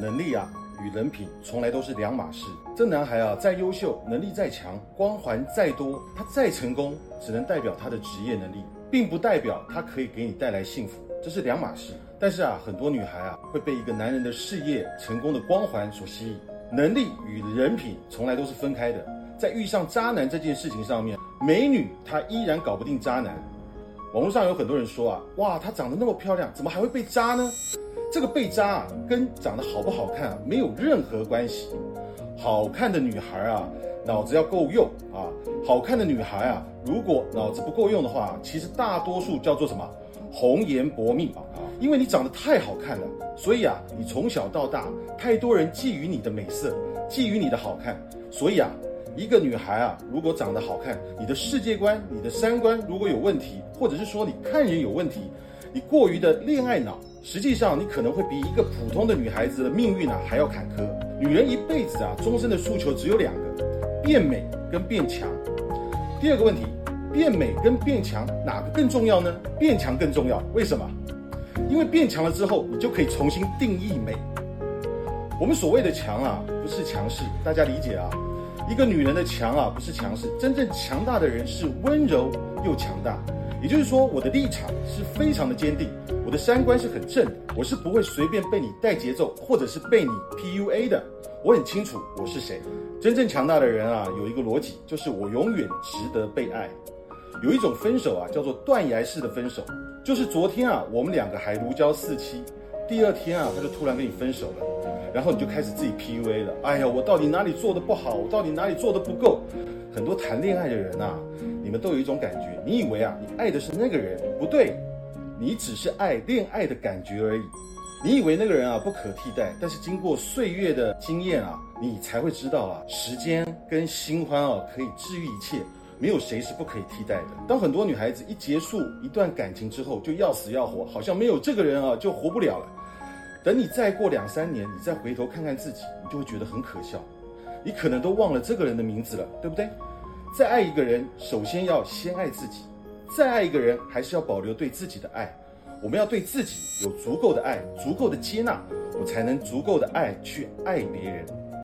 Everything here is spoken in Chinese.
能力啊与人品从来都是两码事。这男孩啊再优秀，能力再强，光环再多，他再成功，只能代表他的职业能力，并不代表他可以给你带来幸福，这是两码事。但是啊，很多女孩啊会被一个男人的事业成功的光环所吸引，能力与人品从来都是分开的。在遇上渣男这件事情上面，美女她依然搞不定渣男。网络上有很多人说啊，哇，她长得那么漂亮，怎么还会被渣呢？这个被渣啊，跟长得好不好看啊没有任何关系。好看的女孩啊，脑子要够用啊。好看的女孩啊，如果脑子不够用的话，其实大多数叫做什么红颜薄命啊。因为你长得太好看了，所以啊，你从小到大，太多人觊觎你的美色，觊觎你的好看。所以啊，一个女孩啊，如果长得好看，你的世界观、你的三观如果有问题，或者是说你看人有问题，你过于的恋爱脑。实际上，你可能会比一个普通的女孩子的命运啊还要坎坷。女人一辈子啊，终身的诉求只有两个：变美跟变强。第二个问题，变美跟变强哪个更重要呢？变强更重要。为什么？因为变强了之后，你就可以重新定义美。我们所谓的强啊，不是强势，大家理解啊。一个女人的强啊，不是强势，真正强大的人是温柔又强大。也就是说，我的立场是非常的坚定，我的三观是很正的，我是不会随便被你带节奏，或者是被你 PUA 的。我很清楚我是谁。真正强大的人啊，有一个逻辑，就是我永远值得被爱。有一种分手啊，叫做断崖式的分手，就是昨天啊，我们两个还如胶似漆，第二天啊，他就突然跟你分手了，然后你就开始自己 PUA 了。哎呀，我到底哪里做的不好？我到底哪里做的不够？很多谈恋爱的人啊。你们都有一种感觉，你以为啊，你爱的是那个人，不对，你只是爱恋爱的感觉而已。你以为那个人啊不可替代，但是经过岁月的经验啊，你才会知道啊，时间跟新欢啊可以治愈一切，没有谁是不可以替代的。当很多女孩子一结束一段感情之后，就要死要活，好像没有这个人啊就活不了了。等你再过两三年，你再回头看看自己，你就会觉得很可笑，你可能都忘了这个人的名字了，对不对？再爱一个人，首先要先爱自己；再爱一个人，还是要保留对自己的爱。我们要对自己有足够的爱，足够的接纳，我才能足够的爱去爱别人。